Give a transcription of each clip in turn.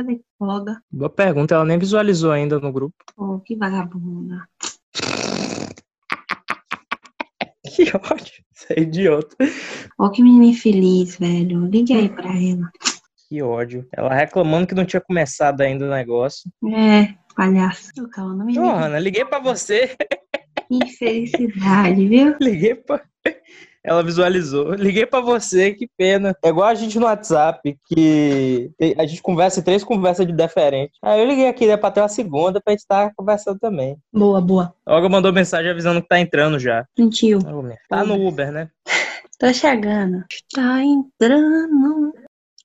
Cadê folga? Boa pergunta, ela nem visualizou ainda no grupo. Oh, que vagabunda. Que ódio. Você é idiota. Ó, que menina infeliz, velho. Ligue aí pra ela. Que ódio. Ela reclamando que não tinha começado ainda o negócio. É, palhaço. Ô, Calma, não me Ô, liga. Hanna, liguei pra você. Infelicidade, viu? Liguei pra. Ela visualizou. Liguei pra você, que pena. É igual a gente no WhatsApp, que a gente conversa em três conversas de diferente. Aí eu liguei aqui, né, pra ter uma segunda pra gente estar conversando também. Boa, boa. Olga mandou mensagem avisando que tá entrando já. Minha- Tá no Uber, né? Tá chegando. Tá entrando.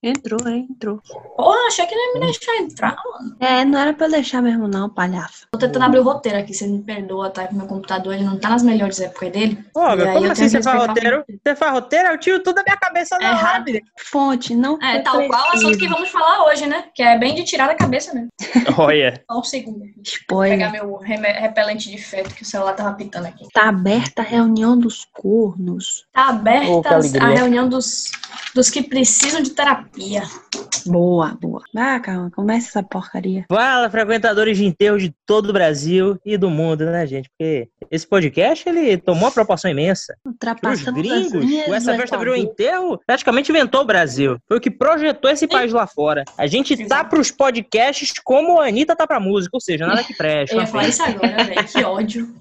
Entrou, é, entrou. Porra, achei que não ia me deixar entrar, mano. É, não era pra eu deixar mesmo, não, palhaço. Tô tentando abrir o roteiro aqui, você me perdoa, tá? Meu computador ele não tá nas melhores épocas dele. Olga, E aí como eu assim você faz roteiro? Você faz roteiro? Eu tiro tudo da minha cabeça na É. Fonte, não É, tal qual o assunto que preciso. vamos falar hoje, né? Que é bem de tirar da cabeça mesmo. Olha. Só um segundo. Vou pegar Spoiler. meu repelente de feto que o celular tava pitando aqui. Tá aberta a reunião dos cornos. Tá Oh, aberta alegria. a reunião dos, dos que precisam de terapia. Boa, boa. Ah, calma, começa essa porcaria. Fala, frequentadores de enterro de todo o Brasil e do mundo, né, gente? Porque esse podcast, ele tomou uma proporção imensa. Os gringos, linhas o Essa Festa virou enterro, praticamente inventou o Brasil. Foi o que projetou esse país lá fora. A gente tá Exato. pros podcasts como a Anitta tá pra música, ou seja, nada que presta. Eu ia falar isso agora, velho. Que ódio.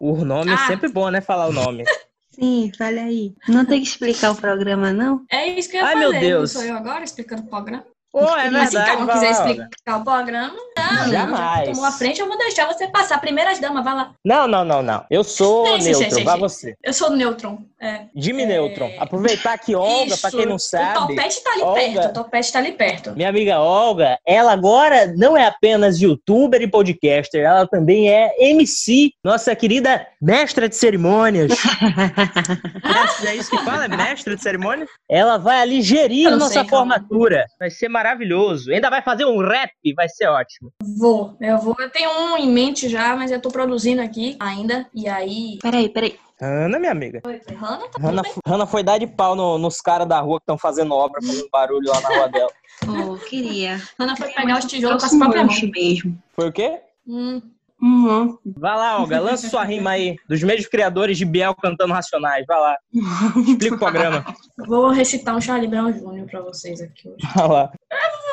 O nome é Ah. sempre bom, né, falar o nome. Sim, fala aí. Não tem que explicar o programa, não? É isso que eu ia Ai, fazer. meu Deus. Não sou eu agora explicando o programa. Pô, é Mas se verdade, vai quiser explicar o programa, não. Jamais. Tomou a frente, eu vou deixar você passar. Primeiras damas, vai lá. Não, não, não, não. Eu sou neutro, vai você. Eu sou neutron. É. Jimmy É. Neutron. Aproveitar que Olga, pra quem não sabe, O topete tá ali Olga- perto. O topete tá ali perto. minha amiga Olga, ela agora não é apenas youtuber e podcaster, ela também é MC, nossa querida mestra de cerimônias. é isso que fala? É mestra de cerimônias? Ela vai ali gerir a nossa sei, calma. formatura. Vai ser maravilhoso. Ainda vai fazer um rap, vai ser ótimo. Vou. Eu vou. Eu tenho um em mente já, mas eu tô produzindo aqui ainda. E aí. Peraí, peraí. Ana, minha amiga. Oi, Hanna, tá Hanna? Hanna foi dar de pau no- nos caras da rua que estão fazendo obra, fazendo barulho lá na rua dela. Oh, queria. Hanna foi pegar os tijolos com as próprias mãos. mesmo. Foi o quê? Hum. Hum, Vai lá, Olga, lança sua rima aí. Dos mesmos criadores de Biel cantando Racionais. Vai lá. Explica o programa. Vou recitar um Charlie Brown Jr. pra vocês aqui hoje. Vai lá.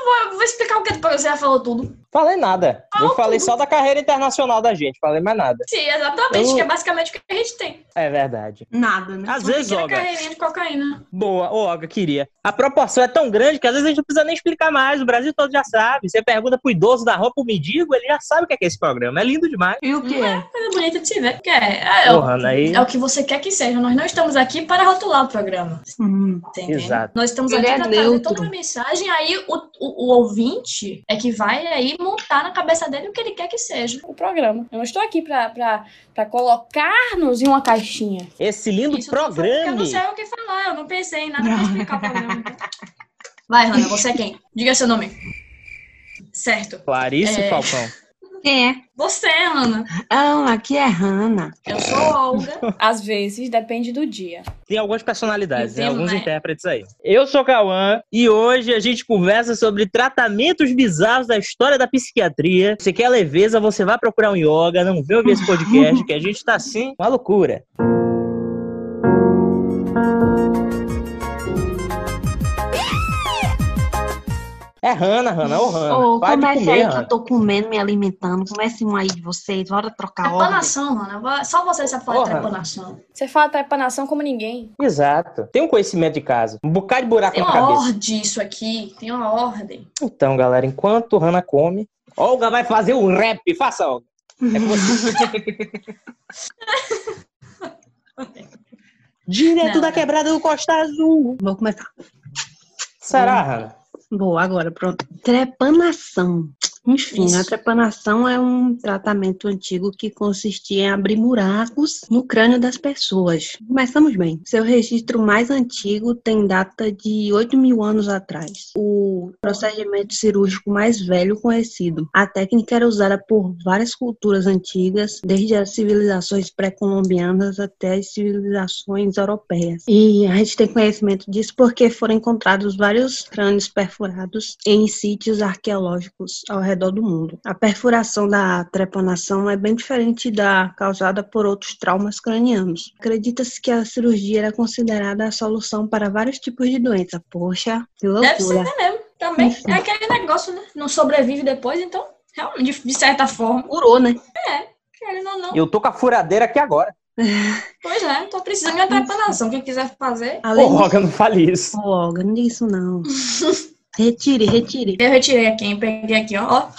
Vou, vou explicar o que você já falou tudo. Falei nada. Eu falei só da carreira internacional da gente. Falei mais nada. Sim, exatamente, Eu- que é basicamente o que a gente tem. É verdade. nada, né? Às Uma vezes, pequena Olga. carreirinha de cocaína. Boa. Ô, Olga, queria. A proporção é tão grande que às vezes a gente não precisa nem explicar mais. O Brasil todo já sabe. Você pergunta pro idoso da rua, pro mendigo, ele já sabe o que é, que é esse programa. É lindo demais. E o que é? Coisa bonita de se ver. Que é, é, Porra, Ana, aí. é o que você quer que seja. Nós não estamos aqui para rotular o programa. Hum. Entendeu? Exato. Nós estamos Ele aqui é para neutro. toda uma mensagem, aí o, o, o ouvinte é que vai aí montar na cabeça dele o que ele quer que seja o programa. Eu não estou aqui pra colocar-nos em uma caixinha. Esse lindo Isso eu tô falando porque Eu programa. não sei o que falar, eu não pensei em nada pra explicar o programa. Vai, Rana, você é quem? Diga seu nome. Certo. Clarice É. Falcão. Quem é? Você, Ana. Ah, aqui é Hanna. Eu sou Olga. Às vezes, depende do dia. Tem algumas personalidades, Eu né? alguns né? intérpretes aí. Eu sou Cauã e hoje a gente conversa sobre tratamentos bizarros da história da psiquiatria. Você quer leveza, você vai procurar um yoga, não vem ouvir esse podcast, que a gente tá assim, uma loucura. É Hanna, Hanna, ô Hanna. Ô, comece comer, aí que Hanna. eu tô comendo, me alimentando. Comece um aí de vocês. Bora trocar ordem. Trepanação, Rana. Só você sabe falar Porra. trepanação. Você fala trepanação como ninguém. Exato. Tem um conhecimento de casa. Um bocado de buraco Tem na uma cabeça. ordem isso aqui. Tem uma ordem. Então, galera, enquanto Hanna come, Olga vai fazer um rap. Faça, Olga. É você. Direto Não, da quebrada do Costa Azul. Vou começar. Será, Hanna? Boa, agora pronto. Trepanação. Enfim, Isso. a trepanação é um tratamento antigo que consistia em abrir buracos no crânio das pessoas. Começamos bem. Seu registro mais antigo tem data de 8 mil anos atrás. O procedimento cirúrgico mais velho conhecido. A técnica era usada por várias culturas antigas, desde as civilizações pré-colombianas até as civilizações europeias. E a gente tem conhecimento disso porque foram encontrados vários crânios perfurados em sítios arqueológicos ao redor do mundo. A perfuração da trepanação é bem diferente da causada por outros traumas cranianos. Acredita-se que a cirurgia era considerada a solução para vários tipos de doença. Poxa, que Deve ser loucura. mesmo. Também Enfim. é aquele negócio, né? Não sobrevive depois, então, realmente, de, certa forma, Curou, né? querendo ou não. Eu tô com a furadeira aqui agora. Pois é, tô precisando de uma trepanação. Quem quiser fazer, Além Ô, Roga, não fale isso. Ô, Olga, não diga isso não. Retire, retire. eu retirei aqui, hein? Peguei aqui, ó. ó.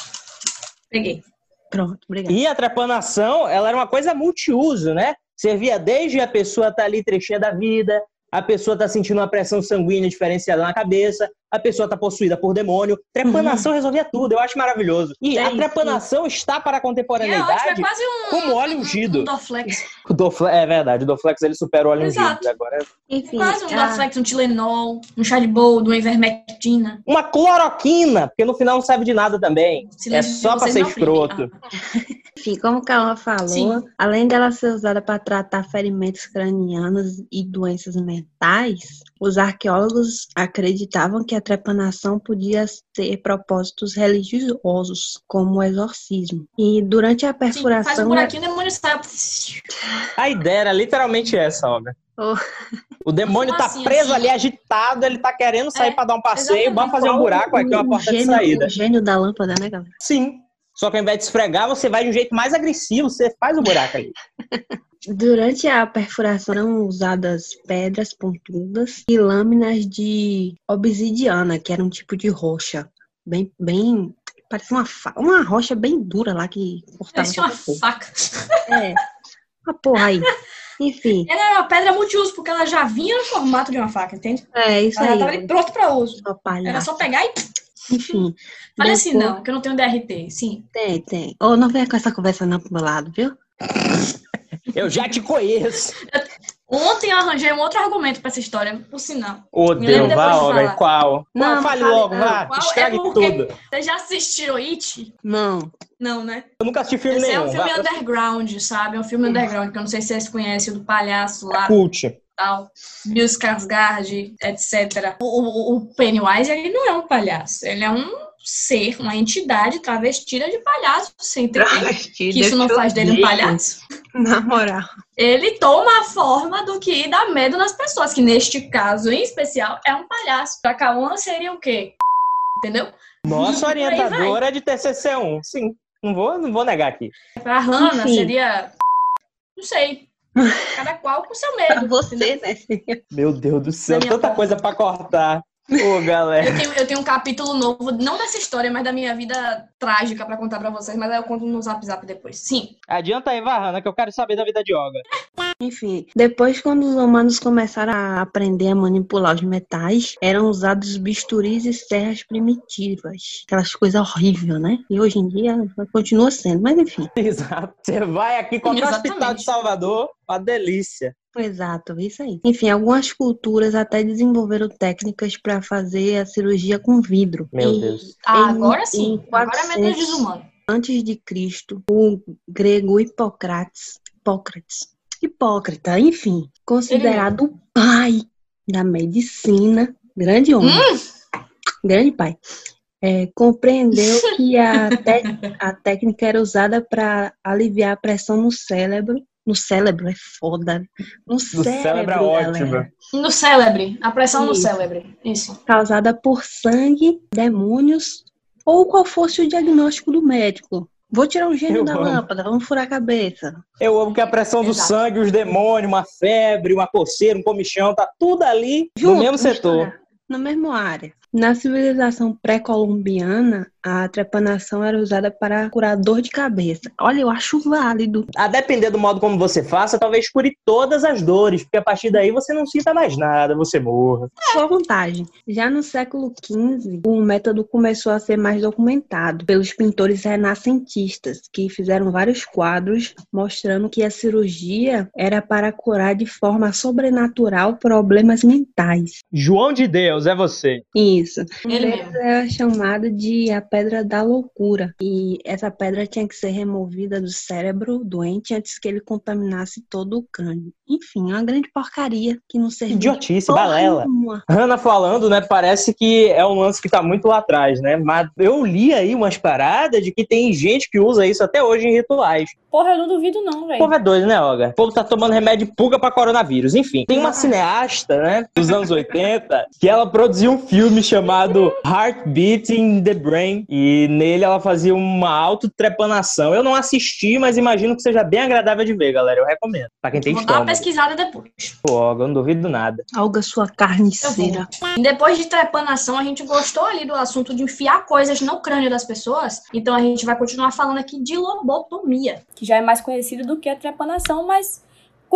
Peguei. Pronto, obrigada. E a trepanação, ela era uma coisa multiuso, né? Servia desde a pessoa tá ali trechinha da vida, a pessoa tá sentindo uma pressão sanguínea diferenciada na cabeça, a pessoa tá possuída por demônio. Trepanação resolvia tudo, eu acho maravilhoso. E É a isso. trepanação está para a E é ótimo, é contemporaneidade quase um. como óleo um- ungido. Um Dorflex. O Doflex, é verdade, o Doflex ele supera o óleo Exato. ungido agora. Enfim, Quase um a- Dorflex, um Tilenol, um chá de boldo, uma ivermectina. Uma cloroquina, porque no final não serve de nada também. É só pra vocês ser escroto. Enfim, como que ela falou, Sim. além dela ser usada para tratar ferimentos cranianos e doenças mentais, os arqueólogos acreditavam que a trepanação podia ter propósitos religiosos, como o exorcismo. E durante a Sim, faz um perfuração, buraquinho, o demônio sai. A ideia era literalmente essa, Olga. Oh. O demônio tá Assim, preso assim. ali, agitado, ele tá querendo sair É, pra dar um passeio, exatamente. vamos fazer um buraco, aqui é uma porta de saída. o gênio da lâmpada, né, galera? Sim. Só que ao invés de esfregar, você vai de um jeito mais agressivo, você faz o buraco ali. Durante a perfuração eram usadas pedras pontudas e lâminas de obsidiana, que era um tipo de rocha, bem, bem, parecia uma, fa- uma rocha bem dura lá que cortava Parecia uma faca. É, uma porra aí. Enfim, Ela era uma pedra multiuso, porque ela já vinha no formato de uma faca, entende? é isso Ela aí. tava ali pronta pra uso. Era só pegar e. Enfim. Assim, depois- não, que eu não tenho DRT. Sim. Tem, tem. Ou não venha com essa conversa não pro meu lado, viu? Eu já te conheço. Ontem eu arranjei um outro argumento pra essa história, por sinal. Ô, Deus, vá, Olga, qual? Não, Qual? Fale logo, não. vá, Qual? É estrague porque- tudo. Vocês já assistiram It? Não. Não, né? Eu nunca assisti filme Esse é nenhum. um filme vá, underground, sabe? É um filme underground, que eu não sei se vocês conhecem, o do palhaço lá Cult. Tal. Bill Skarsgård, etc. O, o, o Pennywise, ele não é um palhaço. Ele é um ser, uma entidade travestida de palhaço. Você entende? Que isso não faz dele um palhaço. Na moral. Ele toma a forma do que dá medo nas pessoas, que neste caso em especial é um palhaço. Pra Cauã seria o quê? Entendeu? Nossa orientadora de TCC1. Sim, não vou, não vou negar aqui. Pra Hannah Enfim. seria. Não sei. Cada qual com seu Pra medo. você, entendeu? É né? Meu Deus do céu, tanta conta. coisa pra cortar. Ô, galera. Eu tenho, eu tenho um capítulo novo, não dessa história, mas da minha vida trágica pra contar pra vocês, mas aí eu conto no zap zap depois. Sim. Adianta aí, Varrana, que eu quero saber da vida de Olga. Enfim, depois quando os humanos começaram a aprender a manipular os metais, eram usados bisturis e serras primitivas. Aquelas coisas horríveis, né? E hoje em dia continua sendo, mas enfim. Exato. Você vai aqui qualquer Exatamente. hospital de Salvador, uma delícia. Exato, isso aí. Enfim, algumas culturas até desenvolveram técnicas para fazer a cirurgia com vidro. Meu E Deus. Ah, agora sim. em Agora é 400 desumano. Antes de Cristo, o grego Hipócrates, Hipócrates, Hipócrita, enfim, considerado o pai da medicina, grande homem, grande pai, é, compreendeu que a, te- a técnica era usada para aliviar a pressão no cérebro. No cérebro é foda. No Do cérebro, cérebro é ótimo. No célebre. A pressão no Isso. célebre. Isso. causada por sangue, demônios ou qual fosse o diagnóstico do médico. Vou tirar um gênio Eu da amo. lâmpada, vamos furar a cabeça. Eu amo que a pressão do Exato. sangue, os demônios, uma febre, uma coceira, um comichão, tá tudo ali no mesmo setor. Na mesma área. Na civilização pré-colombiana, a trepanação era usada para curar dor de cabeça. Olha, eu acho válido. A depender do modo como você faça, talvez cure todas as dores, porque a partir daí você não sinta mais nada, você morra. Sua vantagem. Já no século XV, o método começou a ser mais documentado pelos pintores renascentistas, que fizeram vários quadros mostrando que a cirurgia era para curar de forma sobrenatural problemas mentais. João de Deus, é você. Isso. Ele mesmo. É chamado de a pedra da loucura. E essa pedra tinha que ser removida do cérebro doente antes que ele contaminasse todo o crânio. Enfim, uma grande porcaria que não servia. Idiotice, balela. Nenhuma. Hanna falando, né? Parece que é um lance que tá muito lá atrás, né? Mas eu li aí umas paradas de que tem gente que usa isso até hoje em rituais. Porra, eu não duvido não, velho. O povo é doido, né, Olga? O povo tá tomando remédio pulga pra coronavírus. Enfim, tem uma cineasta, né, dos anos 80, que ela produziu um filme chamado Heartbeat in the Brain. E nele ela fazia uma autotrepanação. Eu não assisti, mas imagino que seja bem agradável de ver, galera. Eu recomendo. Pra quem tem Vou estômago. dar uma pesquisada depois. Pô, eu não duvido nada. Alga sua carniceira. E depois de trepanação, a gente gostou ali do assunto de enfiar coisas no crânio das pessoas. Então a gente vai continuar falando aqui de lobotomia. Que já é mais conhecido do que a trepanação, mas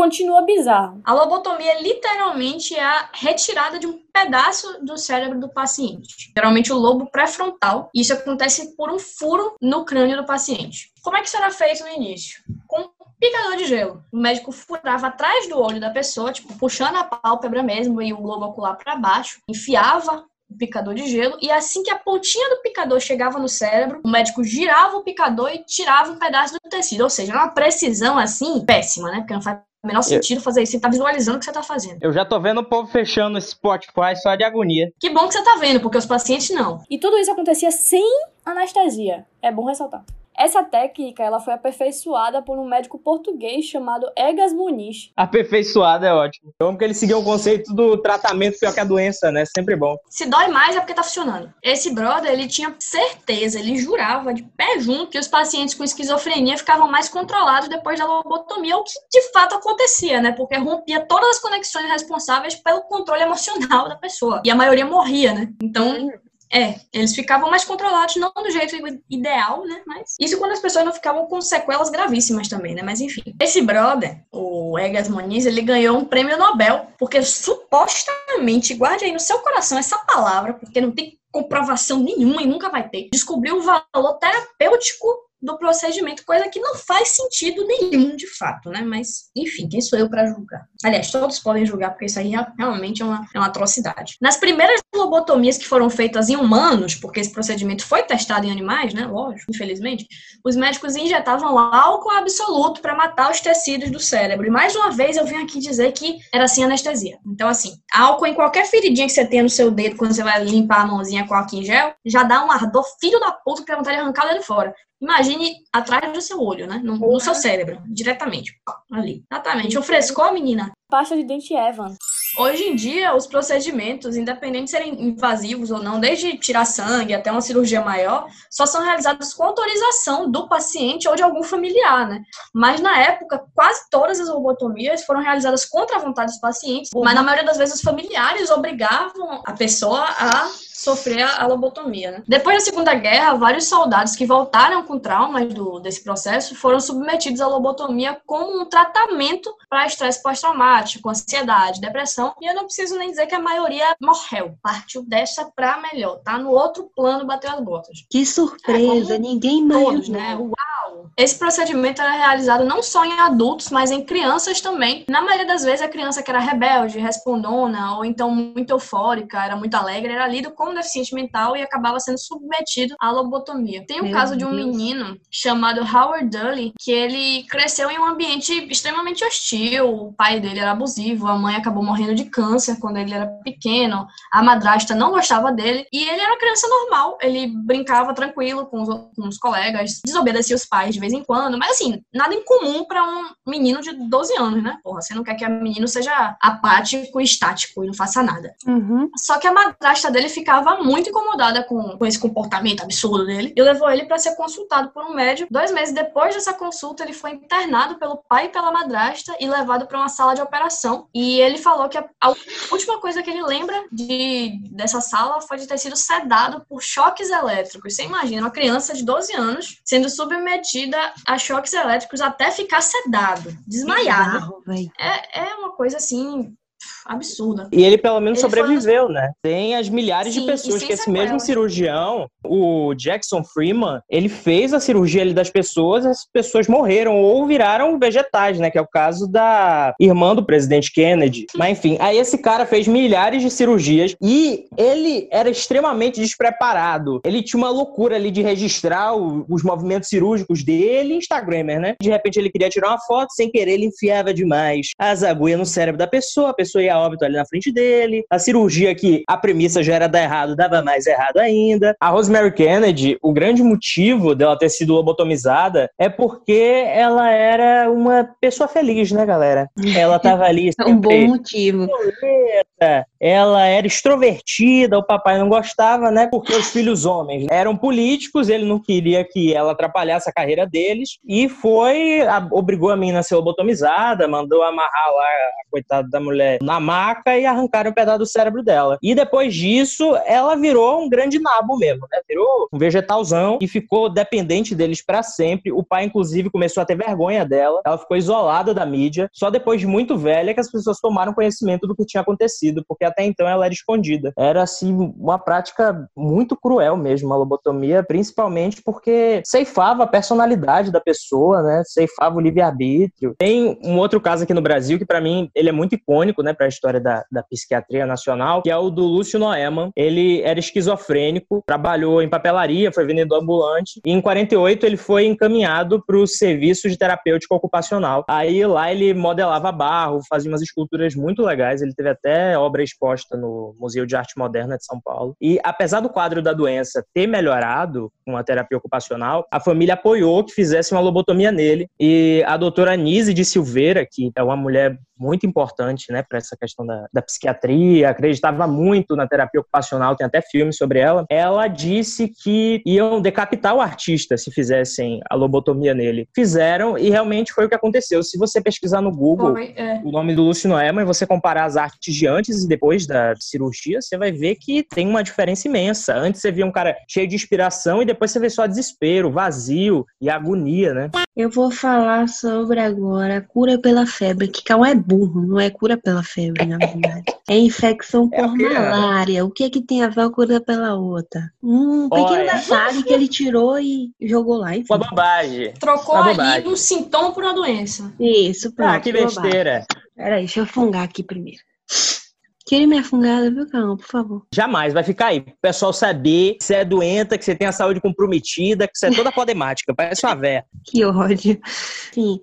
continua bizarro. A lobotomia literalmente é a retirada de um pedaço do cérebro do paciente, geralmente o lobo pré-frontal. Isso acontece por um furo no crânio do paciente. Como é que isso era feito no início? Com picador de gelo. O médico furava atrás do olho da pessoa, tipo, puxando a pálpebra mesmo e o globo ocular para baixo, enfiava o picador de gelo e assim que a pontinha do picador chegava no cérebro, o médico girava o picador e tirava um pedaço do tecido. Ou seja, uma precisão assim péssima, né? Porque não faz menor sentido fazer isso. Você tá visualizando o que você tá fazendo. Eu já tô vendo o povo fechando esse Spotify só de agonia. Que bom que você tá vendo, porque os pacientes não. E tudo isso acontecia sem anestesia. É bom ressaltar. Essa técnica ela foi aperfeiçoada por um médico português chamado Egas Muniz. Aperfeiçoada é ótimo. Eu amo que ele seguiu o conceito do tratamento pior que a doença, né? Sempre bom. Se dói mais é porque tá funcionando. Esse brother, ele tinha certeza, ele jurava de pé junto que os pacientes com esquizofrenia ficavam mais controlados depois da lobotomia, o que de fato acontecia, né? Porque rompia todas as conexões responsáveis pelo controle emocional da pessoa. E a maioria morria, né? Então, é, eles ficavam mais controlados, não do jeito ideal, né? Mas isso quando as pessoas não ficavam com sequelas gravíssimas também, né? Mas enfim. Esse brother, o Egas Moniz, ele ganhou um prêmio Nobel, porque supostamente, guarde aí no seu coração essa palavra, porque não tem comprovação nenhuma e nunca vai ter, descobriu o valor terapêutico do procedimento, coisa que não faz sentido nenhum de fato, né? Mas, enfim, quem sou eu para julgar? Aliás, todos podem julgar, porque isso aí realmente é uma, é uma atrocidade. Nas primeiras lobotomias que foram feitas em humanos, porque esse procedimento foi testado em animais, né? Lógico, infelizmente, os médicos injetavam álcool absoluto para matar os tecidos do cérebro. E mais uma vez eu vim aqui dizer que era sem anestesia. Então, assim, álcool em qualquer feridinha que você tenha no seu dedo quando você vai limpar a mãozinha com álcool em gel, já dá um ardor filho da puta que dá vontade de arrancar o dedo fora. Imagine atrás do seu olho, né? No, no seu cérebro, diretamente. Ali. Exatamente. O frescor, menina? Pasta de dente Evan. Hoje em dia, os procedimentos, independente de serem invasivos ou não, desde tirar sangue até uma cirurgia maior, só são realizados com autorização do paciente ou de algum familiar, né? Mas na época, quase todas as lobotomias foram realizadas contra a vontade dos pacientes, mas na maioria das vezes os familiares obrigavam a pessoa a sofrer a lobotomia. Né? Depois da Segunda Guerra, vários soldados que voltaram com traumas do, desse processo foram submetidos à lobotomia como um tratamento para estresse pós-traumático, ansiedade, depressão. E eu não preciso nem dizer que a maioria morreu, partiu dessa para melhor, tá? No outro plano bateu as botas. Que surpresa, é, ninguém mais. Todos, né? Uau! Esse procedimento era realizado não só em adultos, mas em crianças também. Na maioria das vezes, a criança que era rebelde, respondona, ou então muito eufórica, era muito alegre, era lido como deficiente mental e acabava sendo submetido à lobotomia. Tem o um caso de um menino chamado Howard Dully, que ele cresceu em um ambiente extremamente hostil. O pai dele era abusivo, a mãe acabou morrendo de câncer quando ele era pequeno, a madrasta não gostava dele e ele era uma criança normal. Ele brincava tranquilo com os, com os colegas, desobedecia os pais vez em quando, mas assim, nada incomum para um menino de 12 anos, né? Porra, você não quer que a menino seja apático e estático e não faça nada. Uhum. Só que a madrasta dele ficava muito incomodada com, com esse comportamento absurdo dele e levou ele para ser consultado por um médico. Dois meses depois dessa consulta, ele foi internado pelo pai e pela madrasta e levado para uma sala de operação. E ele falou que a, a última coisa que ele lembra de, dessa sala foi de ter sido sedado por choques elétricos. Você imagina uma criança de 12 anos sendo submetida a choques elétricos até ficar sedado, desmaiado. É, é uma coisa assim absurda. E ele pelo menos ele sobreviveu, foi... né? Tem as milhares Sim, de pessoas que esse sequela. mesmo cirurgião, o Jackson Freeman, ele fez a cirurgia ali das pessoas, as pessoas morreram ou viraram vegetais, né? Que é o caso da irmã do presidente Kennedy. Mas enfim, aí esse cara fez milhares de cirurgias e ele era extremamente despreparado. Ele tinha uma loucura ali de registrar o, os movimentos cirúrgicos dele, Instagramer, né? De repente ele queria tirar uma foto, sem querer ele enfiava demais as agulhas no cérebro da pessoa, a pessoa ia óbito ali na frente dele. A cirurgia que a premissa já era dar errado, dava mais errado ainda. A Rosemary Kennedy, o grande motivo dela ter sido lobotomizada é porque ela era uma pessoa feliz, né, galera? Ela tava ali. É um bom motivo. Ela era extrovertida, o papai não gostava, né? Porque os filhos homens eram políticos, ele não queria que ela atrapalhasse a carreira deles e foi, a, obrigou a menina a ser lobotomizada, mandou amarrar lá a coitada da mulher na maca e arrancaram um pedaço do cérebro dela. E depois disso, ela virou um grande nabo mesmo, né? Virou um vegetalzão e ficou dependente deles para sempre. O pai, inclusive, começou a ter vergonha dela. Ela ficou isolada da mídia. Só depois de muito velha que as pessoas tomaram conhecimento do que tinha acontecido, porque até então ela era escondida. Era, assim, uma prática muito cruel mesmo, a lobotomia, principalmente porque ceifava a personalidade da pessoa, né? Ceifava o livre-arbítrio. Tem um outro caso aqui no Brasil que, para mim, ele é muito icônico, né? para a história da, da psiquiatria nacional, que é o do Lúcio Noeman. Ele era esquizofrênico, trabalhou em papelaria, foi vendedor ambulante, e em 48 ele foi encaminhado para o serviço de terapêutico ocupacional. Aí lá ele modelava barro, fazia umas esculturas muito legais, ele teve até obra exposta no Museu de Arte Moderna de São Paulo. E apesar do quadro da doença ter melhorado com a terapia ocupacional, a família apoiou que fizesse uma lobotomia nele. E a doutora Nise de Silveira, que é uma mulher muito importante né, para essa questão da, da, psiquiatria, acreditava muito na terapia ocupacional, tem até filme sobre ela. Ela disse que iam decapitar o artista se fizessem a lobotomia nele. Fizeram e realmente foi o que aconteceu. Se você pesquisar no Google foi, é. o nome do Lúcio Noema e você comparar as artes de antes e depois da cirurgia, você vai ver que tem uma diferença imensa. Antes você via um cara cheio de inspiração e depois você vê só desespero, vazio e agonia, né? Eu vou falar sobre agora a cura pela febre, que calma é burro, não é cura pela febre, na verdade. É infecção por é malária. O que é que tem a ver a cura pela outra? Um pequeno detalhe que ele tirou e jogou lá. Enfim. Uma bobagem. Trocou uma aí um sintoma por uma doença. Isso, pronto. Ah, que besteira. Peraí, deixa eu fungar aqui primeiro. Tire minha fungada, viu, Calma, por favor. Jamais, vai ficar aí. O pessoal saber que você é doenta, que você tem a saúde comprometida, que você é toda podemática, parece uma véia. Que ódio. Sim.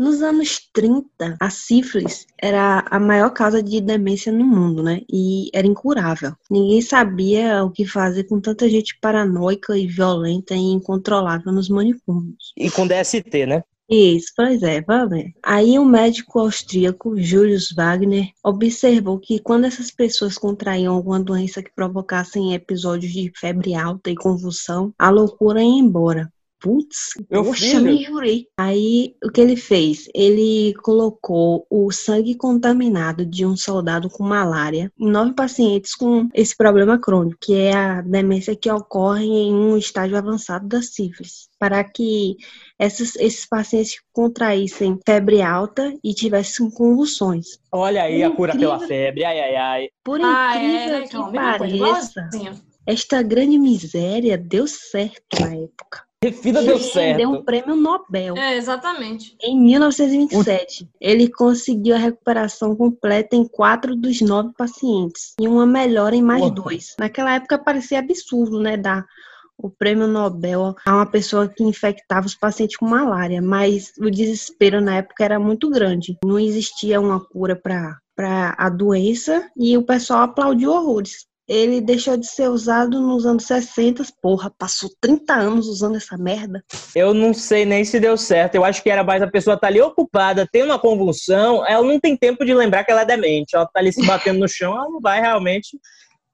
Nos anos 30, a sífilis era a maior causa de demência no mundo, né? E era incurável. Ninguém sabia o que fazer com tanta gente paranoica e violenta e incontrolável nos manicômios. E com DST, né? Isso, pois é, vamos ver. Aí o médico austríaco Julius Wagner observou que quando essas pessoas contraíam alguma doença que provocasse episódios de febre alta e convulsão, a loucura ia embora. Putz, filho. me jurei. Aí, o que ele fez? Ele colocou o sangue contaminado de um soldado com malária em nove pacientes com esse problema crônico, que é a demência que ocorre em um estágio avançado da sífilis, para que esses, esses pacientes contraíssem febre alta e tivessem convulsões. Olha aí por a cura incrível, pela febre, ai, ai, ai. Por ah, incrível é, que pareça, esta grande miséria deu certo na época. Refida deu certo. Ele deu um prêmio Nobel. É, exatamente. Em 1927. Ele conseguiu a recuperação completa em quatro dos nove pacientes. E uma melhora em mais dois. Naquela época parecia absurdo, né? Dar o prêmio Nobel a uma pessoa que infectava os pacientes com malária. Mas o desespero na época era muito grande. Não existia uma cura para a doença e o pessoal aplaudiu horrores. Ele deixou de ser usado nos anos 60. Porra, passou 30 anos usando essa merda. Eu não sei nem se deu certo. Eu acho que era mais a pessoa tá ali ocupada, tem uma convulsão, ela não tem tempo de lembrar que ela é demente. Ela tá ali se batendo no chão, ela não vai realmente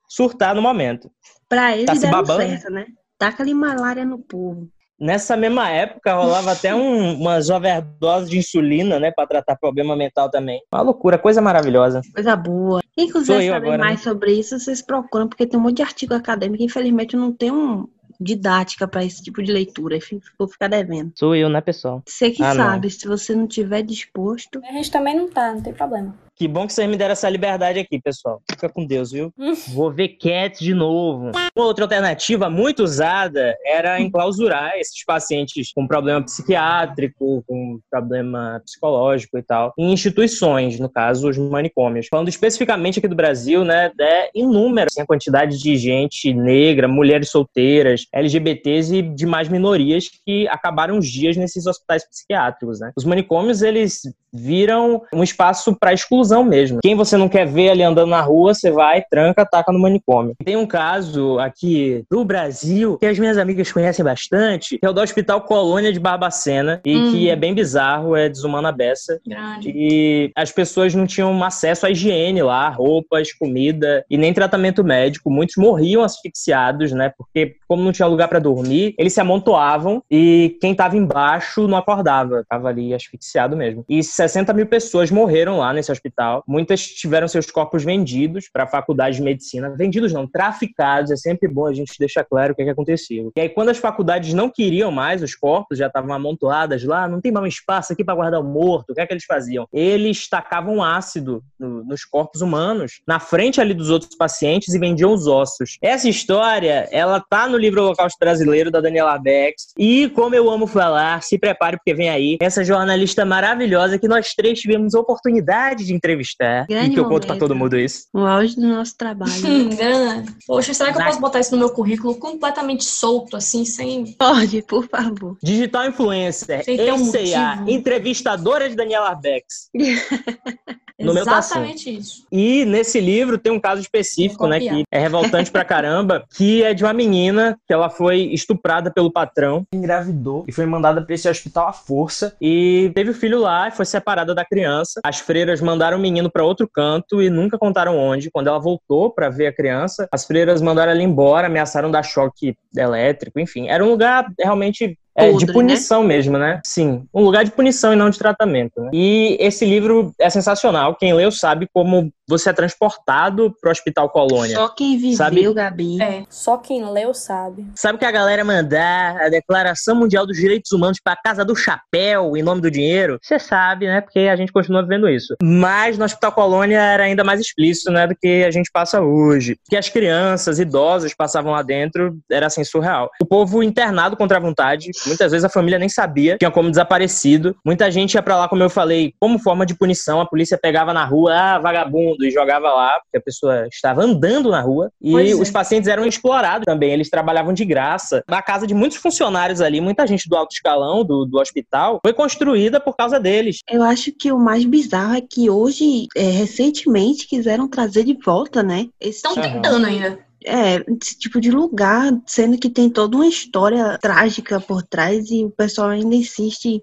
surtar no momento. Pra ele tá deram certo, né? Taca ali malária no povo. Nessa mesma época, rolava até um, umas overdoses de insulina, né? Pra tratar problema mental também. Uma loucura, coisa maravilhosa. Coisa boa. Quem quiser saber agora, mais né? sobre isso, vocês procuram, porque tem um monte de artigo acadêmico. Infelizmente, eu não tenho um, didática para esse tipo de leitura. Vou ficar devendo. Sou eu, né, pessoal? Você que ah, sabe, não. se você não tiver disposto. A gente também não tá, não tem problema. Que bom que vocês me deram essa liberdade aqui, pessoal. Fica com Deus, viu? Vou ver Cats de novo. Uma outra alternativa muito usada era enclausurar esses pacientes com problema psiquiátrico, com problema psicológico e tal, em instituições, no caso, os manicômios. Falando especificamente aqui do Brasil, né, é inúmera assim, a quantidade de gente negra, mulheres solteiras, LGBTs e demais minorias que acabaram os dias nesses hospitais psiquiátricos, né? Os manicômios, eles viram um espaço para exclusão mesmo. Quem você não quer ver ali andando na rua, você vai, tranca, taca no manicômio. Tem um caso aqui do Brasil que as minhas amigas conhecem bastante, que é o do Hospital Colônia de Barbacena, e hum. que é bem bizarro, é desumana beça. Grande. E as pessoas não tinham acesso à higiene lá, roupas, comida e nem tratamento médico. Muitos morriam asfixiados, né? Porque como não tinha lugar para dormir, eles se amontoavam e quem estava embaixo não acordava, tava ali asfixiado mesmo. E 60 mil pessoas morreram lá nesse hospital. Muitas tiveram seus corpos vendidos para a faculdade de medicina. Vendidos não, traficados. É sempre bom a gente deixar claro o que, é que aconteceu. E aí, quando as faculdades não queriam mais os corpos, já estavam amontoadas lá, não tem mais espaço aqui para guardar o morto. O que é que eles faziam? Eles tacavam ácido no, nos corpos humanos, na frente ali dos outros pacientes e vendiam os ossos. Essa história, ela tá no livro Holocausto Brasileiro, da Daniela Bex. E, como eu amo falar, se prepare porque vem aí essa jornalista maravilhosa que nós três tivemos oportunidade de entrevistar. Grande e que eu conto para todo mundo isso. O auge do nosso trabalho. Poxa, será que eu posso botar isso no meu currículo completamente solto, assim, sem. Pode, por favor. Digital influencer, ECA, um entrevistadora de Daniela Bex. no meu Exatamente isso. E nesse livro tem um caso específico, né, que é revoltante pra caramba, que é de uma menina que ela foi estuprada pelo patrão, engravidou e foi mandada para esse hospital à força e teve o filho lá e foi separada da criança. As freiras mandaram o menino para outro canto e nunca contaram onde. Quando ela voltou para ver a criança, as freiras mandaram ela embora, ameaçaram dar choque elétrico, enfim. Era um lugar realmente é, de né? punição né? mesmo, né? Sim, um lugar de punição e não de tratamento. Né? E esse livro é sensacional. Quem leu sabe como você é transportado pro Hospital Colônia. Só quem viveu, sabe? Gabi. É, só quem leu sabe. Sabe que a galera mandar a Declaração Mundial dos Direitos Humanos pra Casa do Chapéu em nome do dinheiro? Você sabe, né? Porque a gente continua vendo isso. Mas no Hospital Colônia era ainda mais explícito, né? Do que a gente passa hoje. Que as crianças, idosos passavam lá dentro, era assim, surreal. O povo internado contra a vontade, muitas vezes a família nem sabia, tinha como desaparecido. Muita gente ia pra lá, como eu falei, como forma de punição. A polícia pegava na rua, ah, vagabundo mundo e jogava lá, porque a pessoa estava andando na rua. E pois os é. pacientes eram explorados também, eles trabalhavam de graça. A casa de muitos funcionários ali, muita gente do alto escalão do, do hospital, foi construída por causa deles. Eu acho que o mais bizarro é que hoje, é, recentemente, quiseram trazer de volta, né? Estão tentando ainda é, esse tipo de lugar, sendo que tem toda uma história trágica por trás e o pessoal ainda insiste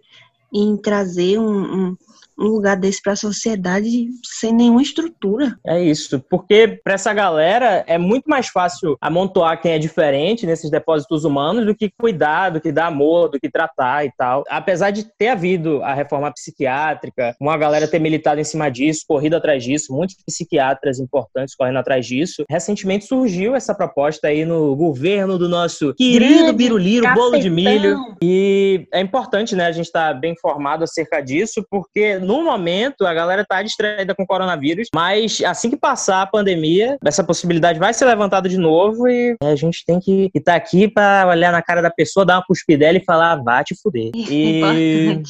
em trazer um, um, um lugar desse para a sociedade sem nenhuma estrutura. É isso, porque para essa galera é muito mais fácil amontoar quem é diferente nesses depósitos humanos do que cuidar, do que dar amor, do que tratar e tal. Apesar de ter havido a reforma psiquiátrica, uma galera ter militado em cima disso, corrido atrás disso, muitos psiquiatras importantes correndo atrás disso, recentemente surgiu essa proposta aí no governo do nosso querido Biruliro, bolo de milho. E é importante, né, a gente estar tá bem informado acerca disso, porque no momento, a galera tá distraída com o coronavírus, mas assim que passar a pandemia, essa possibilidade vai ser levantada de novo e a gente tem que estar tá aqui para olhar na cara da pessoa, dar uma cuspidela e falar, vá te fuder. E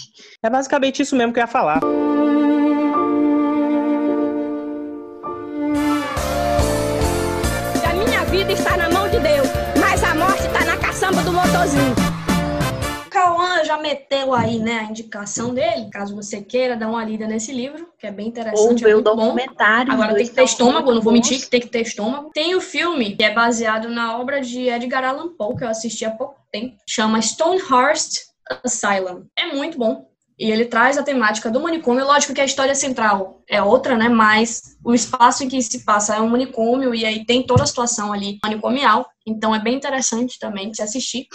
é basicamente isso mesmo que eu ia falar. A minha vida está na mão de Deus, mas a morte está na caçamba do motorzinho. Prometeu aí, né, a indicação dele, caso você queira dar uma lida nesse livro, que é bem interessante. Ou é o documentário. Bom. Agora tem que ter estômago, não vou mentir que tem que ter estômago. Tem o filme, que é baseado na obra de Edgar Allan Poe, que eu assisti há pouco tempo, chama Stonehurst Asylum. É muito bom. E ele traz a temática do manicômio. Lógico que a história central é outra, né? Mas o espaço em que se passa é um manicômio e aí tem toda a situação ali manicomial. Então é bem interessante também de se assistir.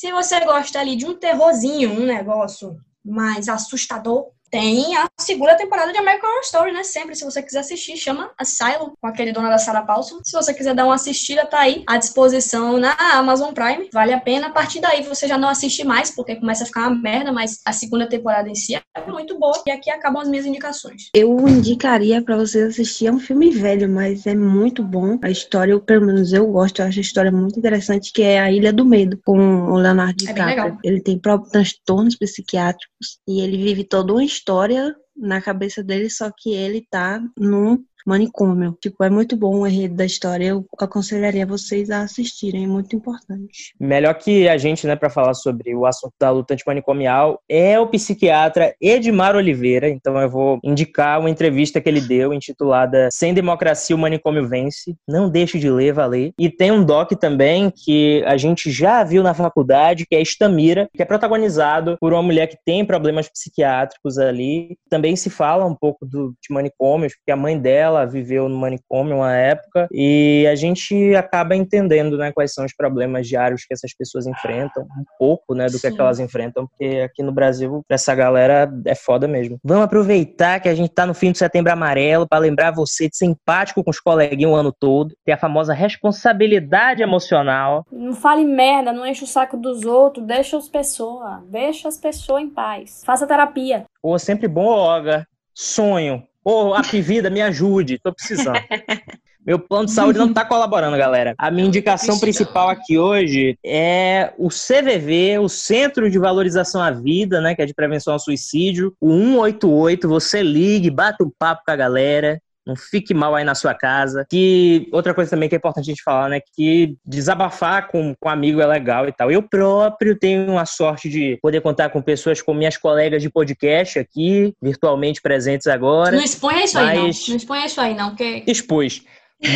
Se você gosta ali de um terrorzinho, um negócio mais assustador, tem a segunda temporada de American Horror Story, né? Sempre, se você quiser assistir, chama Asylum, com aquele dona da Sarah Paulson. Se você quiser dar uma assistida, tá aí à disposição na Amazon Prime. Vale a pena. A partir daí você já não assiste mais, porque começa a ficar uma merda, mas a segunda temporada em si é muito boa. E aqui acabam as minhas indicações. Eu indicaria para vocês assistir. É um filme velho, mas é muito bom. A história, eu, pelo menos eu gosto, eu acho a história muito interessante, que é A Ilha do Medo, com o Leonardo é DiCaprio. É ele tem próprios transtornos psiquiátricos e ele vive toda uma história história na cabeça dele, só que ele tá num manicômio. Tipo, é muito bom o enredo da história. Eu aconselharia vocês a assistirem, é muito importante. Melhor que a gente, né, para falar sobre o assunto da luta antimanicomial é o psiquiatra Edmar Oliveira. Então eu vou indicar uma entrevista que ele deu intitulada Sem Democracia o Manicômio Vence. Não deixe de ler, valer. E tem um doc também que a gente já viu na faculdade, que é Estamira, que é protagonizado por uma mulher que tem problemas psiquiátricos ali. Também se fala um pouco do, de manicômios, porque a mãe dela ela viveu no manicômio uma época e a gente acaba entendendo, né, quais são os problemas diários que essas pessoas enfrentam, um pouco, né, do que, é que elas enfrentam, porque aqui no Brasil, essa galera é foda mesmo. Vamos aproveitar que a gente tá no fim do setembro amarelo para lembrar você de ser empático com os coleguinhas o ano todo, ter a famosa responsabilidade emocional. Não fale merda, não enche o saco dos outros, deixa as pessoas, deixa as pessoas em paz. Faça terapia. Pô, sempre bom, Olga. Sonho, Ô, oh, Vida, me ajude, tô precisando. Meu plano de saúde não tá colaborando, galera. A minha indicação principal aqui hoje é o CVV, o Centro de Valorização à Vida, né, que é de prevenção ao suicídio, o 188. Você ligue, bata um papo com a galera. Não fique mal aí na sua casa. Que outra coisa também que é importante a gente falar, né? Que desabafar com, com um amigo é legal e tal. Eu próprio tenho a sorte de poder contar com pessoas como minhas colegas de podcast aqui, virtualmente presentes agora. Não exponha isso mas... aí, não. Não exponha isso aí, não. Que... Expus.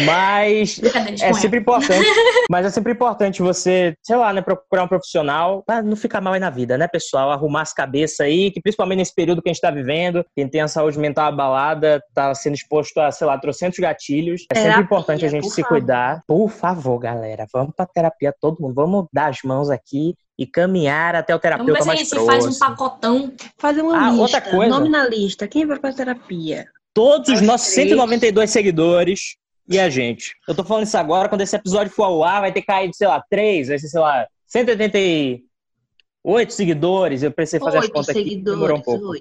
Mas é sempre importante. Mas é sempre importante você, sei lá, né, procurar um profissional pra não ficar mal aí na vida, né, pessoal? Arrumar as cabeças aí, que principalmente nesse período que a gente tá vivendo, quem tem a saúde mental abalada, tá sendo exposto a, sei lá, trocentos gatilhos. É terapia, sempre importante a gente se favor. cuidar. Por favor, galera, vamos pra terapia todo mundo. Vamos dar as mãos aqui e caminhar até o terapeuta Vamos ver mais se próximo. faz um pacotão. Fazer uma ah, lista. Outra coisa. Nome na lista. Quem vai pra terapia? Todos os nossos 192 seguidores e a gente. Eu tô falando isso agora, quando esse episódio for ao ar, vai ter caído, sei lá, três, vai ser, sei lá, 188 seguidores. Eu precisei fazer as contas aqui, demorou um pouco.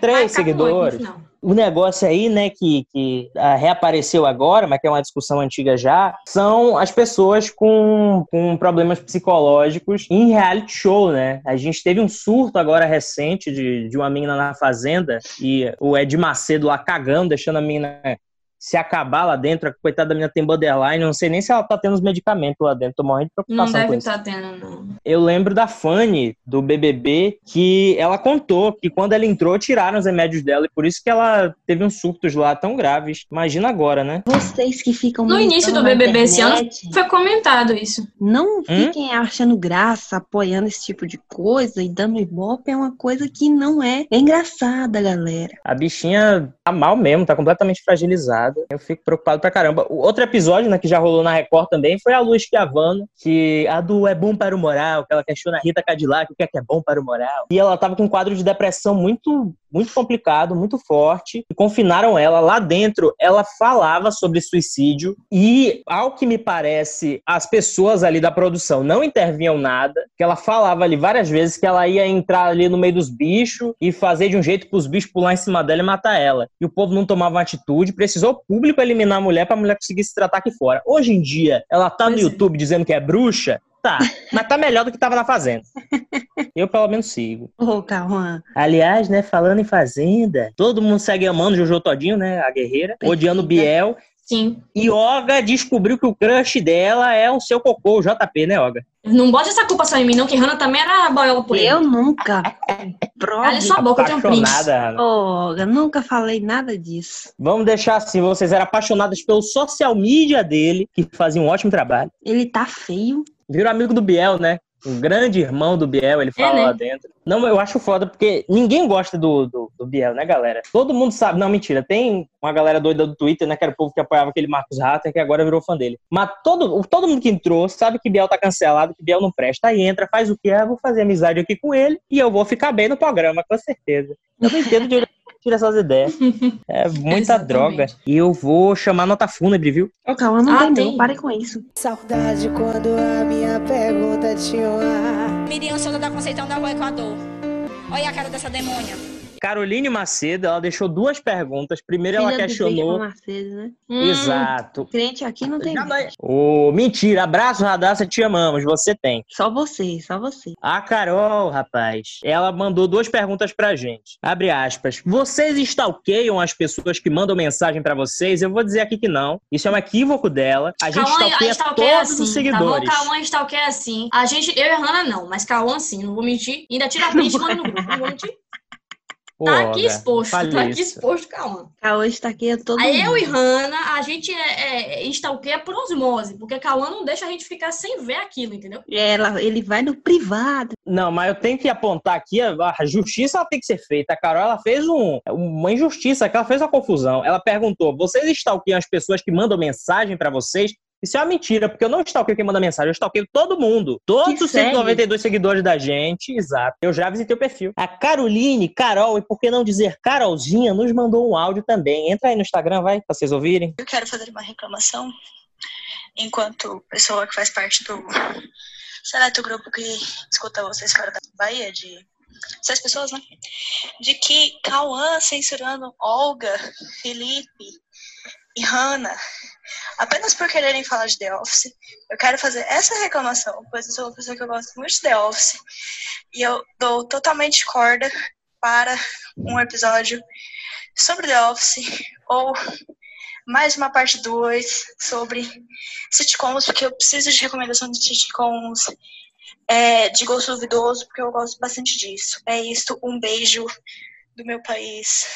Três seguidores. O negócio aí, né, que, que uh, reapareceu agora, mas que é uma discussão antiga já, são as pessoas com, com problemas psicológicos em reality show, né? A gente teve um surto agora recente de, de uma menina na fazenda e o Ed Macedo lá cagando, deixando a menina se acabar lá dentro, a coitada da menina tem borderline, não sei nem se ela tá tendo os medicamentos lá dentro, tô morrendo de preocupação não deve com isso. Tá tendo, não. Eu lembro da Fanny, do BBB, que ela contou que quando ela entrou, tiraram os remédios dela, e por isso que ela teve uns surtos lá tão graves. Imagina agora, né? Vocês que ficam... No início do BBB internet, esse ano, foi comentado isso. Não hum? fiquem hum? achando graça, apoiando esse tipo de coisa e dando ibope é uma coisa que não é, é engraçada, galera. A bichinha tá mal mesmo, tá completamente fragilizada. Eu fico preocupado pra caramba. O outro episódio, né, que já rolou na Record também, foi a Luz Chiavano, que a do É Bom para o Moral, que ela questiona a Rita Cadillac, o que é que é bom para o moral. E ela tava com um quadro de depressão muito muito complicado, muito forte, e confinaram ela lá dentro. Ela falava sobre suicídio e, ao que me parece, as pessoas ali da produção não intervinham nada, que ela falava ali várias vezes que ela ia entrar ali no meio dos bichos e fazer de um jeito para os bichos pular em cima dela e matar ela. E o povo não tomava atitude, precisou público eliminar a mulher para a mulher conseguir se tratar aqui fora. Hoje em dia, ela tá no é. YouTube dizendo que é bruxa, Tá, mas tá melhor do que tava na Fazenda. Eu pelo menos sigo. Ô, oh, calma. Aliás, né, falando em Fazenda, todo mundo segue amando Jojo Todinho, né, a guerreira, odiando Biel. Sim. E Olga descobriu que o crush dela é o seu cocô, o JP, né, Olga? Não bote essa culpa só em mim, não, que Hannah também era boiola por ele. Eu nunca. Olha sua boca, eu tenho um. Oh, eu nunca falei nada disso. Vamos deixar assim, vocês eram apaixonadas pelo social media dele, que fazia um ótimo trabalho. Ele tá feio. Virou amigo do Biel, né? Um grande irmão do Biel, ele fala né? lá dentro. Não, eu acho foda, porque ninguém gosta do, do, do Biel, né, galera? Todo mundo sabe. Não, mentira. Tem uma galera doida do Twitter, né? Que era o povo que apoiava aquele Marcos Ratter, que agora virou fã dele. Mas todo, todo mundo que entrou sabe que Biel tá cancelado, que Biel não presta. Aí entra, faz o que é, vou fazer amizade aqui com ele e eu vou ficar bem no programa, com certeza. Eu não entendo de tira essas ideias. É muita Exatamente. droga. E eu vou chamar nota fúnebre, viu? Cauã não Ah, tem, tem. não. Pare com isso. Saudade quando a minha pergunta tinha. Miriam Souza da Conceição da Rua Equador. Olha a cara dessa demônia. Caroline Macedo, ela deixou duas perguntas. Primeiro, ela Filha do questionou. Macedo, né? Hum, Exato. Crente aqui não tem. Ô, mentira, abraço, Radassa, te amamos, você tem. Só você, só você. A Carol, rapaz, ela mandou duas perguntas pra gente. Abre aspas. Vocês stalkeiam as pessoas que mandam mensagem pra vocês? Eu vou dizer aqui que não. Isso é um equívoco dela. A gente Cauã, stalkeia stalkeia todos assim, os seguidores. Tá bom? Cauã stalkeia assim. A gente, eu e a Hannah não, mas Cauã sim, não vou mentir. Ainda tira a print e manda no grupo, não vou mentir. Tá aqui exposto, tá aqui exposto, Cauã. Cauã está aqui todo Aí eu mundo. e Hannah, a gente é, é, stalkeia por osmose, porque Cauã não deixa a gente ficar sem ver aquilo, entendeu? Ela, ele vai no privado. Não, mas eu tenho que apontar aqui, a, a justiça ela tem que ser feita. A Carol, ela fez um, uma injustiça, que ela fez uma confusão. Ela perguntou, vocês stalkeiam as pessoas que mandam mensagem pra vocês? Isso é uma mentira, porque eu não stalkeio quem manda mensagem, eu stalkeio todo mundo. Todos Que os segue. 192 seguidores da gente, exato. Eu já visitei o perfil. A Caroline, Carol, e por que não dizer Carolzinha, nos mandou um áudio também. Entra aí no Instagram, vai, pra vocês ouvirem. Eu quero fazer uma reclamação enquanto pessoa que faz parte do seleto grupo que escuta vocês fora da Bahia, de seis pessoas, né? De que Cauã censurando Olga, Felipe e Hannah apenas por quererem falar de The Office. Eu quero fazer essa reclamação, pois eu sou uma pessoa que eu gosto muito de The Office e eu dou totalmente corda para um episódio sobre The Office ou mais uma parte 2 sobre sitcoms, porque eu preciso de recomendação de sitcoms é, de gosto duvidoso, porque eu gosto bastante disso. É isso, um beijo do meu país,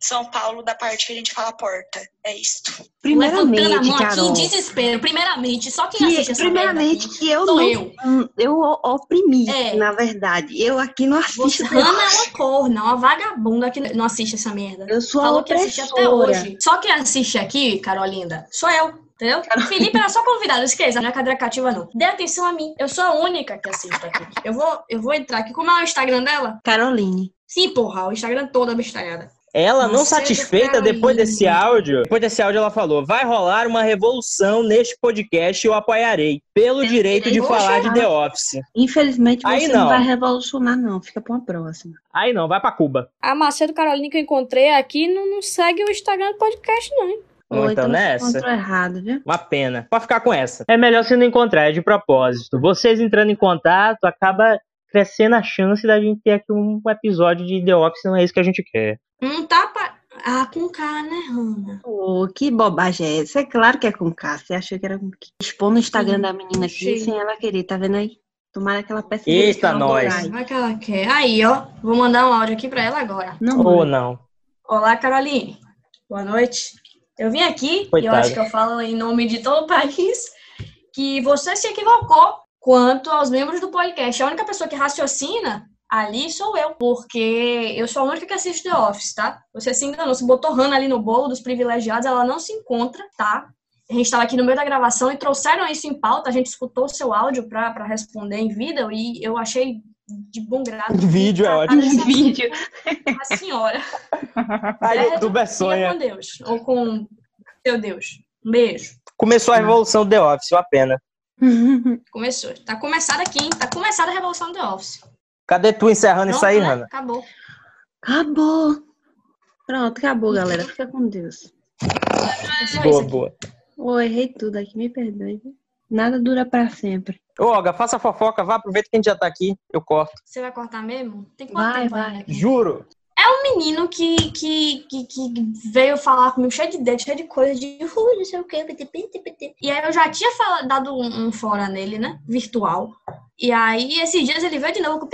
São Paulo, da parte que a gente fala porta. É isto. Levantando a Primeiramente, mão aqui em Carol. desespero. Primeiramente, só quem Que, assiste essa primeiramente, aqui que eu sou não. eu. hum, Eu oprimi, É. na verdade. Eu aqui não Você, assisto. Hannah é uma corna, uma vagabunda que não assiste essa merda. Eu sou a Falou que assiste até hoje. Só quem assiste aqui, Carolinda, sou eu. Entendeu? Felipe era só convidado, esqueça, não é cadeira cativa, não. Dê atenção a mim. Eu sou a única que assisto aqui. Eu vou, eu vou entrar aqui. Como é o Instagram dela? Caroline. Sim, porra, o Instagram todo abestalhada. Ela não Macedo satisfeita depois desse áudio, depois desse áudio ela falou: vai rolar uma revolução neste podcast, eu apoiarei, pelo Pelo direito de falar de. The Office. Infelizmente, Aí você não. não vai revolucionar, não. Fica pra uma próxima. Aí não, vai pra Cuba. A Macedo Caroline que eu encontrei aqui não, não segue o Instagram do podcast, não. hein? Ou então você nessa. encontrou errado, viu? Uma pena. Pode ficar com essa. É melhor você não encontrar, é de propósito. Vocês entrando em contato, acaba crescendo a chance da gente ter aqui um episódio de The Office, não é isso que a gente quer. Um tapa. Ah, com K, né, Hannah? Ô, que bobagem é essa? É claro que é com K. Você achou que era com Q. Expor no Instagram Sim, da menina aqui achei. sem ela querer, tá vendo aí? Tomara que ela peça Eita, nós. Vai que ela quer. Aí, ó. Vou mandar um áudio aqui pra ela agora. Não, Ou mãe. não. Olá, Caroline. Boa noite. Eu vim aqui, e eu Coitada. acho que eu falo em nome de todo o país, que você se equivocou quanto aos membros do podcast. A única pessoa que raciocina ali sou eu, porque eu sou a única que assiste The Office, tá? Você se enganou, você botou Hannah ali no bolo dos privilegiados, ela não se encontra, tá? A gente estava aqui no meio da gravação e trouxeram isso em pauta, a gente escutou o seu áudio para responder em vida e eu achei de bom grado. Vídeo é ótimo. dessa Vídeo. A senhora. A É, youtuber Fica sonha. com Deus. Ou com seu Deus. Um beijo. Começou a revolução do The Office, uma pena. Começou. Tá começada aqui, hein? Tá começada a Revolução do Office. Cadê tu encerrando isso Pronto, aí, né? Acabou. Acabou. Pronto, acabou, galera. Fica com Deus. Isso Boa, boa. Ô, errei tudo aqui, me perdoe. Nada dura pra sempre. Ô, Olga, faça a fofoca, vá, aproveita que a gente já tá aqui, eu corto. Você vai cortar mesmo? Tem quanto Vai, tempo vai. aqui? Juro. Um menino que, que, que, que, veio falar comigo cheio de dedo, cheio de coisa, de uh, não sei o que, E aí eu já tinha falado, dado um, um, fora nele, né? Virtual. E aí, esses dias ele veio de novo com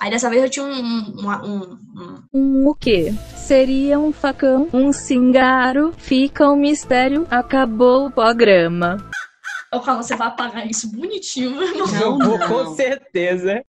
Aí dessa vez eu tinha um. Um, um, um... um o quê? Seria um facão, um cingaro, fica um mistério, acabou o programa. Ô, Carla, você vai apagar isso bonitinho, não? Não, não. com certeza.